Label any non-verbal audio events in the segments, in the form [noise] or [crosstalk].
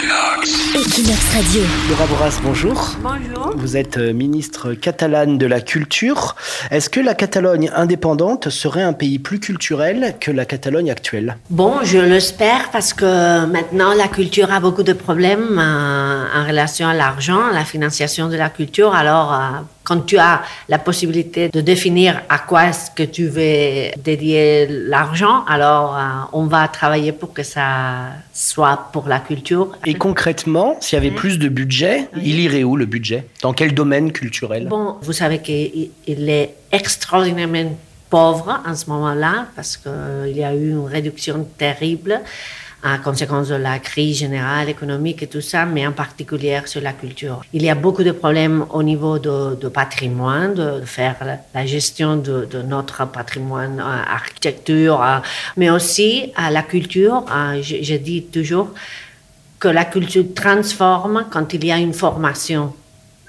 Equinox Radio. Laura Borras, bonjour. Bonjour. Vous êtes euh, ministre catalane de la culture. Est-ce que la Catalogne indépendante serait un pays plus culturel que la Catalogne actuelle? Bon, je l'espère parce que maintenant la culture a beaucoup de problèmes euh, en relation à l'argent, à la financiation de la culture. Alors, euh, quand tu as la possibilité de définir à quoi est-ce que tu veux dédier l'argent, alors euh, on va travailler pour que ça soit pour la culture. Et concrètement, s'il y avait plus de budget, il irait où le budget? Dans quel domaine culturel? Bon, vous savez qu'il il est extraordinairement pauvre en ce moment-là parce qu'il y a eu une réduction terrible en conséquence de la crise générale économique et tout ça, mais en particulier sur la culture. Il y a beaucoup de problèmes au niveau de, de patrimoine, de faire la, gestion de, notre patrimoine, euh, architecture, euh, mais aussi à la culture. Euh, je, je dis toujours que la culture transforme quand il y a une formation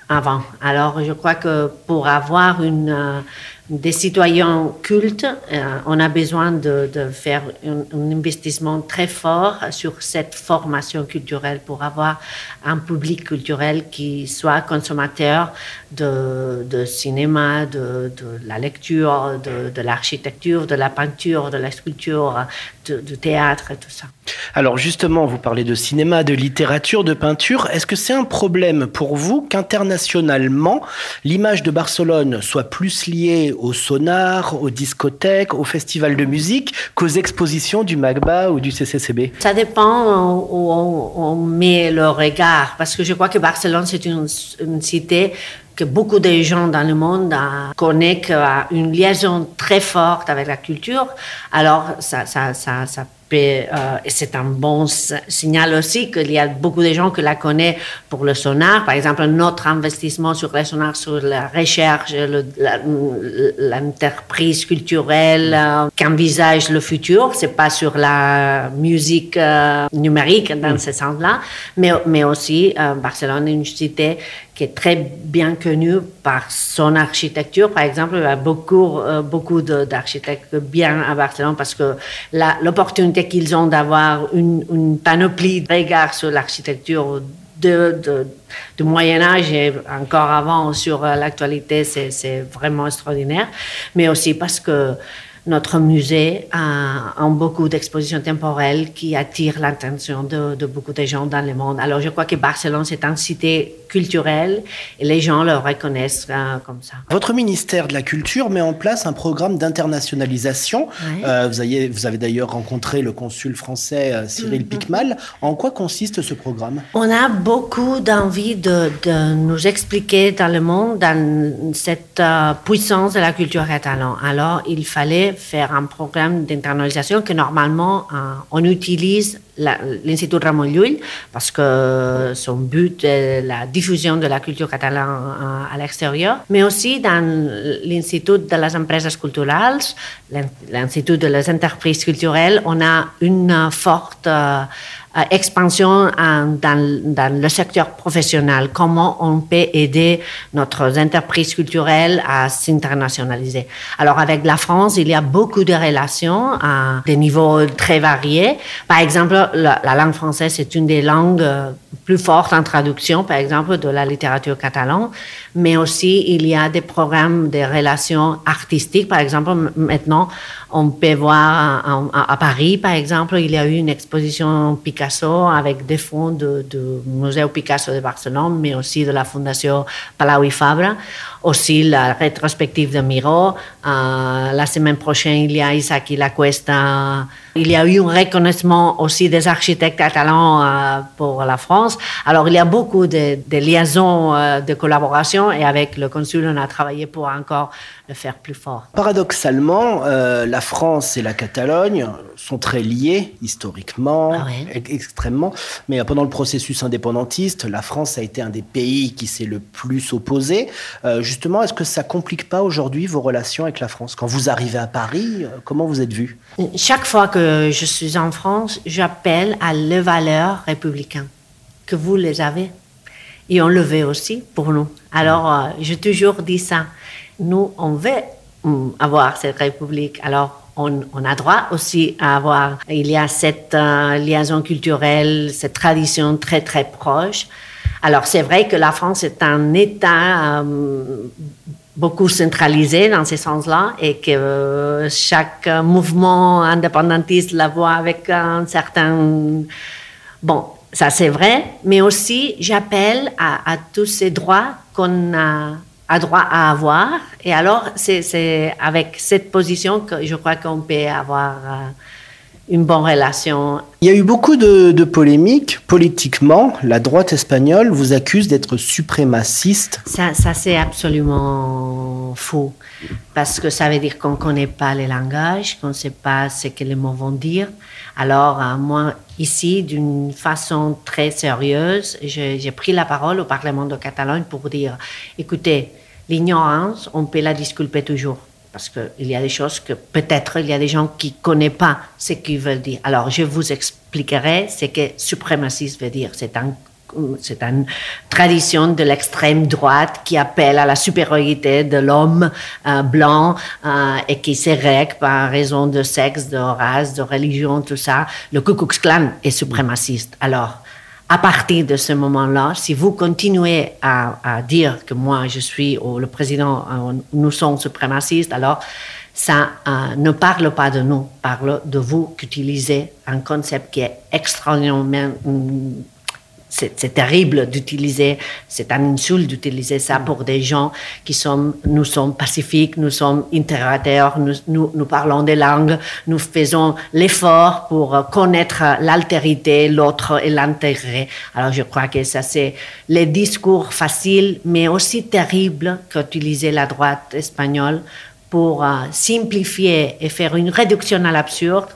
avant. Alors, je crois que pour avoir une, des citoyens cultes, euh, on a besoin de, de faire un, un, investissement très fort sur cette formation culturelle pour avoir un public culturel qui soit consommateur de, de cinéma, de, de, la lecture, de, de l'architecture, de la peinture, de la sculpture, du théâtre et tout ça. Alors justement, vous parlez de cinéma, de littérature, de peinture. Est-ce que c'est un problème pour vous qu'internationalement, l'image de Barcelone soit plus liée au sonar, aux discothèques, aux festivals de musique qu'aux expositions du MAGBA ou du CCCB Ça dépend où on, on, met le regard, parce que je crois que Barcelone, c'est une, une cité que beaucoup de gens dans le monde connaissent une liaison très forte avec la culture. Alors, ça, ça, ça, ça euh, et c'est un bon signal aussi qu'il y a beaucoup de gens qui la connaissent pour le sonar. Par exemple, notre investissement sur le sonar, sur la recherche, l'entreprise culturelle euh, qu'envisage le futur, c'est pas sur la musique euh, numérique dans mm. ce sens-là, mais, mais aussi euh, Barcelone est une cité qui est très bien connue par son architecture. Par exemple, il y a beaucoup, euh, beaucoup d'architectes bien à Barcelone parce que l'opportunité qu'ils ont d'avoir une, panoplie de regards sur l'architecture du Moyen Âge et encore avant sur l'actualité, c'est vraiment extraordinaire. Mais aussi parce que notre musée a, a beaucoup d'expositions temporelles qui attirent l'attention de, de, beaucoup de gens dans le monde. Alors je crois que Barcelone, c'est une cité culturelle et les gens le reconnaissent euh, comme ça. Votre ministère de la Culture met en place un programme d'internationalisation. Ouais. Euh, vous avez, vous avez d'ailleurs rencontré le consul français euh, Cyril mm -hmm. Picmal. En quoi consiste ce programme? On a beaucoup d'envie de, de, nous expliquer dans le monde dans cette puissance de la culture catalane. Alors il fallait faire un programme d'internalisation que normalement euh, on utilise l'Institut Ramon Llull parce que son but est la diffusion de la culture catalane à l'extérieur, mais aussi dans l'Institut de les empreses culturelles, l'Institut de les entreprises culturelles, on a une forte euh, expansion dans, le secteur professionnel, comment on peut aider notre entreprise culturelle à s'internationaliser. Alors avec la France, il y a beaucoup de relations à des niveaux très variés. Par exemple, la, la langue française est une des langues plus fortes en traduction, par exemple, de la littérature catalane, mais aussi il y a des programmes de relations artistiques. Par exemple, maintenant, on peut voir à, Paris, par exemple, il y a eu une exposition Picasso avec des fonds du de, Musée Picasso de Barcelone, mais aussi de la Fondation Palau i Fabra. Aussi la rétrospective de Miro. Euh, la semaine prochaine, il y a Isaac La Cuesta. Il y a eu un reconnaissement aussi des architectes catalans euh, pour la France. Alors, il y a beaucoup de, de liaisons, euh, de collaboration et avec le consul, on a travaillé pour encore le faire plus fort. Paradoxalement, euh, la France et la Catalogne sont très liées historiquement, ah ouais. extrêmement. Mais pendant le processus indépendantiste, la France a été un des pays qui s'est le plus opposé. Justement, est-ce que ça complique pas aujourd'hui vos relations avec la France? Quand vous arrivez à Paris, comment vous êtes vu? Chaque fois que je suis en France, j'appelle à les valeurs républicaines que vous les avez et on le veut aussi pour nous. Alors, euh, j'ai toujours dit ça. Nous, on veut avoir cette république. Alors, on, a droit aussi à avoir, il y a cette euh, liaison culturelle, cette tradition très très proche. Alors c'est vrai que la France est un État euh, beaucoup centralisé dans ce sens-là et que euh, chaque mouvement indépendantiste la voit avec un certain... Bon, ça c'est vrai, mais aussi j'appelle à, tous ces droits qu'on a, droit à avoir. Et alors, c'est avec cette position que je crois qu'on peut avoir euh, une bonne relation. Il y a eu beaucoup de, polémiques politiquement. La droite espagnole vous accuse d'être suprémaciste. Ça, ça c'est absolument faux. Parce que ça veut dire qu'on ne connaît pas les langages, qu'on ne sait pas ce que les mots vont dire. Alors, euh, moi, ici, d'une façon très sérieuse, j'ai pris la parole au Parlement de Catalogne pour dire, écoutez, l'ignorance, on peut la disculper toujours parce qu'il y a des choses que peut-être il y a des gens qui ne connaissent pas ce qu'ils veulent dire. Alors, je vous expliquerai ce que suprémaciste veut dire. C'est un c'est une tradition de l'extrême droite qui appelle à la supériorité de l'homme euh, blanc euh, et qui s'érègue par raison de sexe, de race, de religion, tout ça. Le Ku Klux Klan est suprémaciste. Alors, à partir de ce moment-là, si vous continuez à, dire que moi je suis le président, euh, nous sommes suprémacistes, alors ça euh, ne parle pas de nous, parle de vous qui utilisez un concept qui est extraordinairement c'est terrible d'utiliser, c'est un insulte d'utiliser ça mm. pour des gens qui sont, nous sommes pacifiques, nous sommes intégrateurs, nous, nous, parlons des langues, nous faisons l'effort pour connaître l'altérité, l'autre et l'intégrer. Alors je crois que ça c'est les discours faciles, mais aussi terribles qu'utilisait la droite espagnole pour euh, simplifier et faire une réduction à l'absurde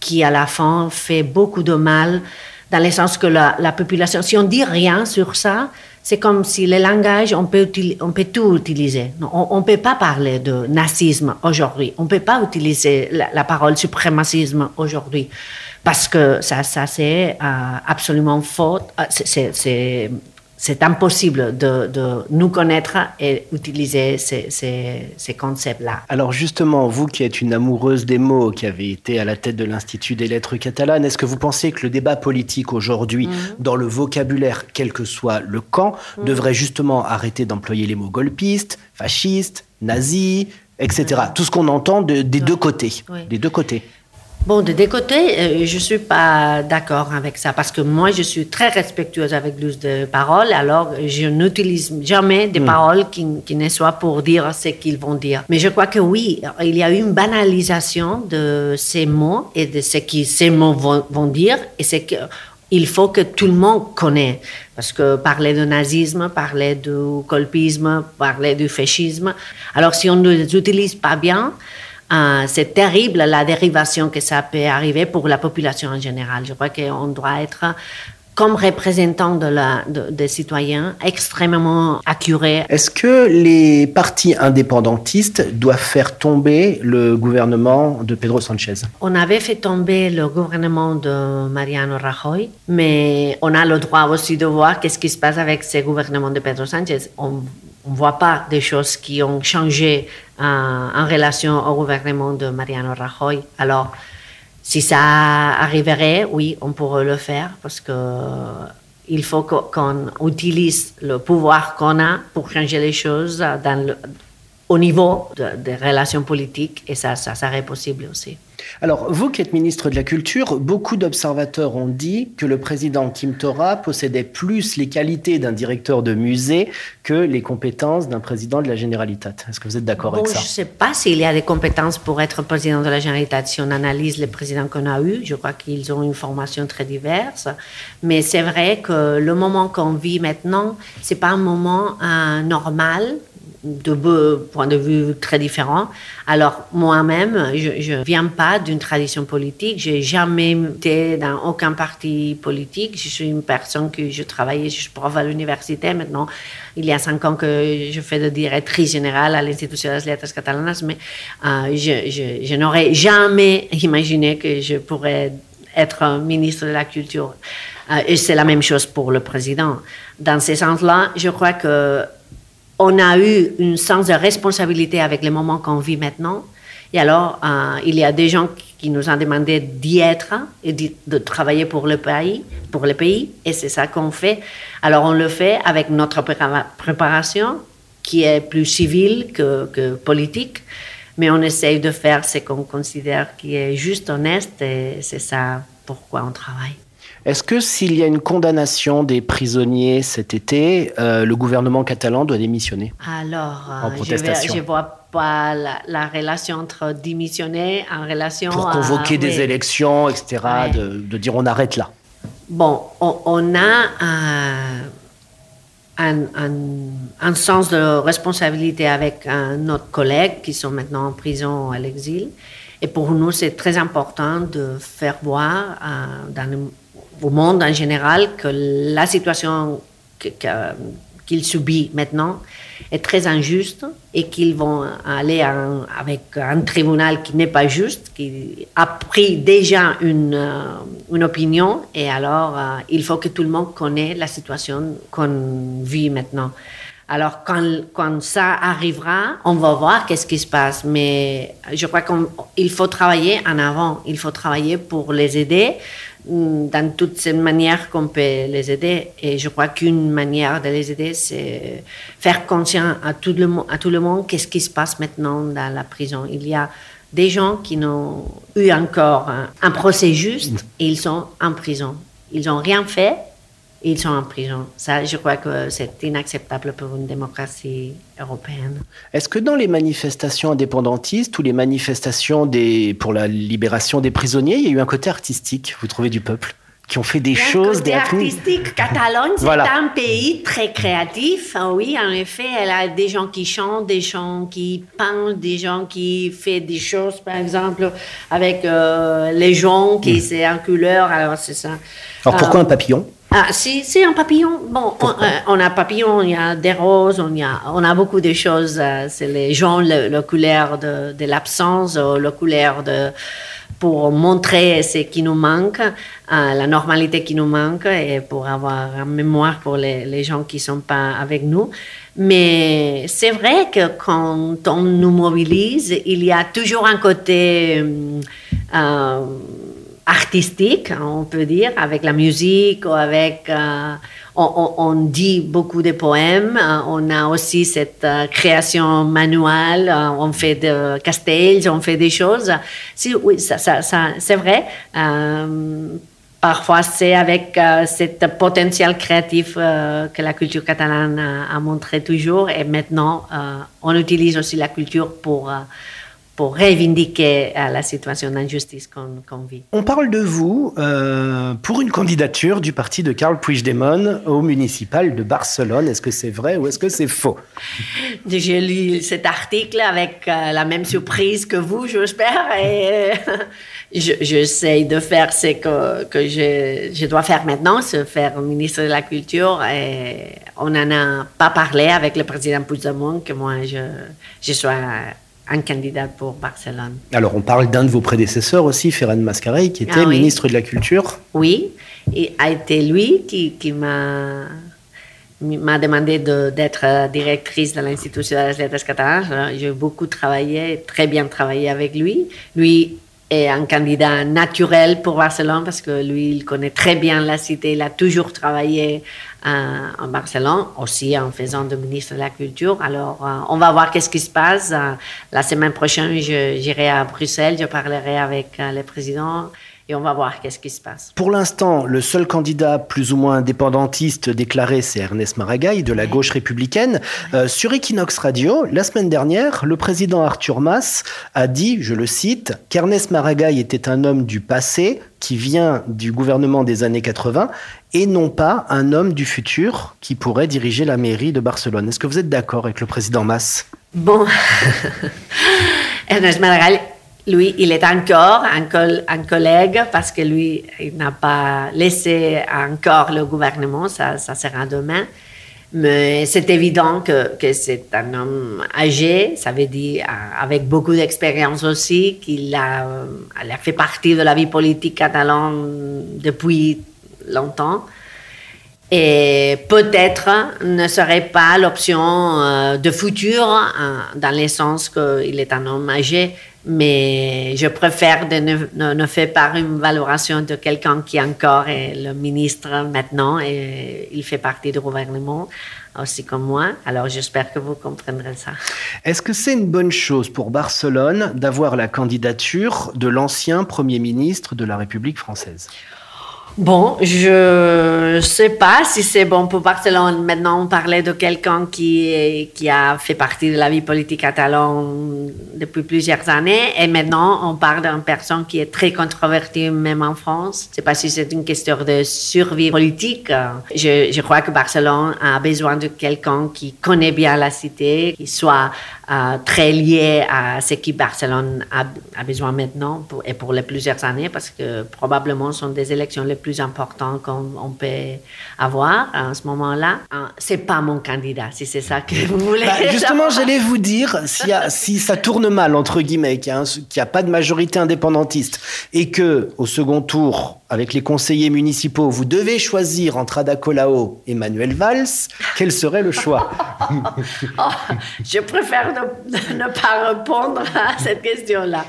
qui à la fin fait beaucoup de mal dans le sens que la, population, si on dit rien sur ça, c'est comme si le langage, on peut, on peut tout utiliser. on ne peut pas parler de nazisme aujourd'hui. On ne peut pas utiliser la, parole suprémacisme aujourd'hui. Parce que ça, ça c'est euh, absolument faux. Euh, c'est c'est impossible de, nous connaître et utiliser ces, concepts-là. Alors justement, vous qui êtes une amoureuse des mots, qui avez été à la tête de l'Institut des lettres catalanes, est-ce que vous pensez que le débat politique aujourd'hui, mhm. dans le vocabulaire, quel que soit le camp, mhm. devrait justement arrêter d'employer les mots golpistes, fascistes, nazis, etc. Tout ce qu'on entend des deux côtés. Des deux côtés. Bon, de des côtés, euh, je suis pas d'accord avec ça parce que moi, je suis très respectueuse avec l'use de paroles. Alors, je n'utilise jamais des hmm. paroles qui, qui, ne soient pour dire ce qu'ils vont dire. Mais je crois que oui, il y a une banalisation de ces mots et de ce que ces mots vont, vont dire et c'est que il faut que tout le monde connaisse. Parce que parler de nazisme, parler du colpisme, parler du fascisme. Alors, si on ne les utilise pas bien, euh, c'est terrible la dérivation que ça peut arriver pour la population en général. Je crois qu'on doit être comme représentant de la, des citoyens, extrêmement accuré. Est-ce que les partis indépendantistes doivent faire tomber le gouvernement de Pedro Sanchez On avait fait tomber le gouvernement de Mariano Rajoy, mais on a le droit aussi de voir qu'est-ce qui se passe avec ce gouvernement de Pedro Sanchez. On ne voit pas des choses qui ont changé euh, en relation au gouvernement de Mariano Rajoy. Alors, si ça arriverait, oui, on pourrait le faire parce que il faut qu'on utilise le pouvoir qu'on a pour changer les choses dans le, au niveau des relations politiques et ça, ça serait possible aussi. Alors, vous qui êtes ministre de la Culture, beaucoup d'observateurs ont dit que le président Kim Tora possédait plus les qualités d'un directeur de musée que les compétences d'un président de la Généralitat. Est-ce que vous êtes d'accord avec ça Je ne sais pas s'il y a des compétences pour être président de la Généralitat. Si on analyse les présidents qu'on a eus, je crois qu'ils ont une formation très diverse. Mais c'est vrai que le moment qu'on vit maintenant, ce n'est pas un moment euh, normal de points de vue très différents. Alors moi-même, je ne viens pas d'une tradition politique, j'ai jamais été dans aucun parti politique. Je suis une personne que je travaillais, je suis prof à l'université maintenant. Il y a cinq ans que je fais de directrice générale à l'Institution des lettres catalanas, mais euh, je, je n'aurais jamais imaginé que je pourrais être ministre de la Culture. Euh, et c'est la même chose pour le président. Dans ce sens-là, je crois que on a eu un sens de responsabilité avec les moments qu'on vit maintenant. Et alors, euh, il y a des gens qui nous ont demandé d'y être et de travailler pour le pays, pour le pays, et c'est ça qu'on fait. Alors, on le fait avec notre préparation, qui est plus civile que, que politique, mais on essaye de faire ce qu'on considère qui est juste, honnête, et c'est ça pourquoi on travaille. Est-ce que s'il y a une condamnation des prisonniers cet été, euh, le gouvernement catalan doit démissionner Alors, en protestation. je ne vois pas la, relation entre démissionner en relation Pour convoquer des élections, etc., de, dire on arrête là. Bon, on, a un, un, sens de responsabilité avec notre collègue qui sont maintenant en prison à l'exil. Et pour nous, c'est très important de faire voir euh, dans le au monde en général que la situation qu'ils subissent maintenant est très injuste et qu'ils vont aller avec un tribunal qui n'est pas juste, qui a pris déjà une, euh, une opinion et alors euh, il faut que tout le monde connaisse la situation qu'on vit maintenant. Alors, quand, quand, ça arrivera, on va voir qu'est-ce qui se passe. Mais je crois qu'il faut travailler en avant. Il faut travailler pour les aider, Mm, dans toutes ces manières qu'on peut les aider. Et je crois qu'une manière de les aider, c'est faire conscience à tout le, à tout le monde qu'est-ce qui se passe maintenant dans la prison. Il y a des gens qui n'ont eu encore un, procès juste et ils sont en prison. Ils n'ont rien fait ils sont en prison. Ça, je crois que c'est inacceptable pour une démocratie européenne. Est-ce que dans les manifestations indépendantistes ou les manifestations des, pour la libération des prisonniers, il y a eu un côté artistique, vous trouvez, du peuple qui ont fait des choses, côté des artistique. [laughs] Catalogne, c'est un pays très créatif. Ah oui, en effet, elle a des gens qui chantent, des gens qui peignent, des gens qui font des choses, par exemple, avec euh, les gens qui mm. c'est en couleur. Alors c'est ça. Alors pourquoi euh, un papillon? Ah, si, c'est un papillon. Bon, on, euh, a un papillon, il y a des roses, on, y a, on a beaucoup de choses. Euh, c'est les gens, le, couleur de, de l'absence, le couleur de, pour montrer ce qui nous manque, euh, la normalité qui nous manque et pour avoir en mémoire pour les, les gens qui ne sont pas avec nous. Mais c'est vrai que quand on nous mobilise, il y a toujours un côté artistique, on peut dire, avec la musique ou avec... Euh, on, dit beaucoup de poèmes, euh, on a aussi cette euh, création manuelle, on fait des castells, on fait des choses. Si, oui, c'est vrai. Parfois, c'est avec euh, potentiel créatif que la culture catalane a, montré toujours. Et maintenant, on utilise aussi la culture pour pour revendiquer euh, la situation d'injustice qu'on vit. On parle de vous euh, pour une candidature du parti de Karl Puigdemont au municipal de Barcelone. Est-ce que c'est vrai ou est-ce que c'est faux? [laughs] J'ai lu cet article avec euh, la même surprise que vous, j'espère, et [laughs] j'essaie de faire ce que, que je, je, dois faire maintenant, se faire ministre de la Culture. Et on n'en a pas parlé avec le président Puigdemont que moi je, je sois un candidat pour Barcelone. Alors, on parle d'un de vos prédécesseurs aussi, Ferran Mascarell, qui était ah ministre de la Culture. Oui, et a été lui qui, qui m'a m'a demandé d'être directrice de l'Institut des lettres catalanes. J'ai beaucoup travaillé, très bien travaillé avec lui. Lui est un candidat naturel pour Barcelone parce que lui, il connaît très bien la cité. Il a toujours travaillé en Barcelone, aussi en faisant de ministre de la Culture. Alors, euh, on va voir qu'est-ce qui se passe. Euh, la semaine prochaine, j'irai à Bruxelles, je parlerai avec euh, le président et on va voir qu'est-ce qui se passe. Pour l'instant, le seul candidat plus ou moins indépendantiste déclaré, c'est Ernest Maragall de la gauche républicaine. sur Equinox Radio, la semaine dernière, le président Arthur Mas a dit, je le cite, qu'Ernest Maragall était un homme du passé qui vient du gouvernement des années 80 et non pas un homme du futur qui pourrait diriger la mairie de Barcelone. Est-ce que vous êtes d'accord avec le président Mas? Bon, [laughs] Ernest Maragall, lui, il est encore un, collègue parce que lui, il n'a pas laissé encore le gouvernement, ça, ça sera demain. Mais c'est évident que, c'est un homme âgé, ça veut dire avec beaucoup d'expérience aussi, qu'il a, a fait partie de la vie politique catalane depuis longtemps. et peut-être ne serait pas l'option euh, de futur hein, dans le sens qu'il est un homme âgé, mais je préfère ne, ne, faire pas une valorisation de quelqu'un qui encore est le ministre maintenant et il fait partie du gouvernement aussi comme moi. Alors j'espère que vous comprendrez ça. Est-ce que c'est une bonne chose pour Barcelone d'avoir la candidature de l'ancien Premier ministre de la République française? Bon, je ne sais pas si c'est bon pour Barcelone. Maintenant, on parlait de quelqu'un qui, qui a fait partie de la vie politique catalane depuis plusieurs années. Et maintenant, on parle d'une personne qui est très controvertie, même en France. Je sais pas si c'est une question de survie politique. Je, je crois que Barcelone a besoin de quelqu'un qui connaît bien la cité, qui soit euh, très lié à ce que Barcelone a, a besoin maintenant pour, et pour les plusieurs années, parce que probablement ce sont des élections les plus importantes qu'on peut avoir à ce moment-là. Euh, c'est pas mon candidat, si c'est ça que vous voulez. Bah, justement, j'allais vous dire, si, si, ça tourne mal, entre guillemets, qu'il n'y a, a, pas de majorité indépendantiste et que au second tour, avec les conseillers municipaux, vous devez choisir entre Ada Colau et Manuel Valls, quel serait le choix? [laughs] Oh, Je préfère ne, [laughs] ne, pas répondre à cette question-là.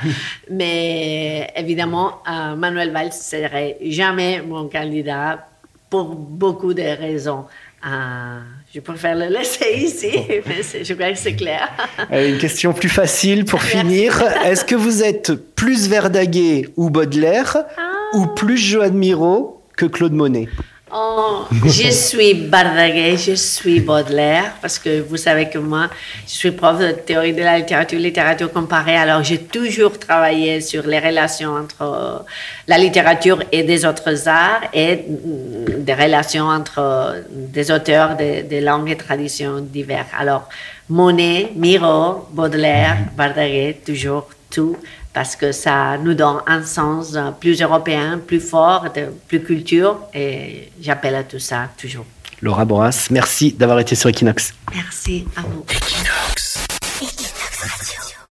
Mais évidemment, euh, Manuel Valls serait jamais mon candidat pour beaucoup de raisons. Euh, je préfère le laisser [laughs] ici, mais je crois que c'est clair. [laughs] Une question plus facile pour finir. Est-ce que vous êtes plus Verdaguet ou Baudelaire ah ou plus Joan Miro que Claude Monet? Oh, je suis Bardaguet, je suis Baudelaire, parce que vous savez que moi, je suis prof de théorie de la littérature, littérature comparée, alors j'ai toujours travaillé sur les relations entre la littérature et des autres arts et mm, des relations entre des auteurs de, de langues et traditions diverses. Alors, Monet, Miro, Baudelaire, Bardaguet, toujours tout parce que ça nous donne un sens plus européen, plus fort, de, plus culture, et j'appelle à tout ça toujours. Laura Boras, merci d'avoir été sur Equinox. Merci à vous. Equinox.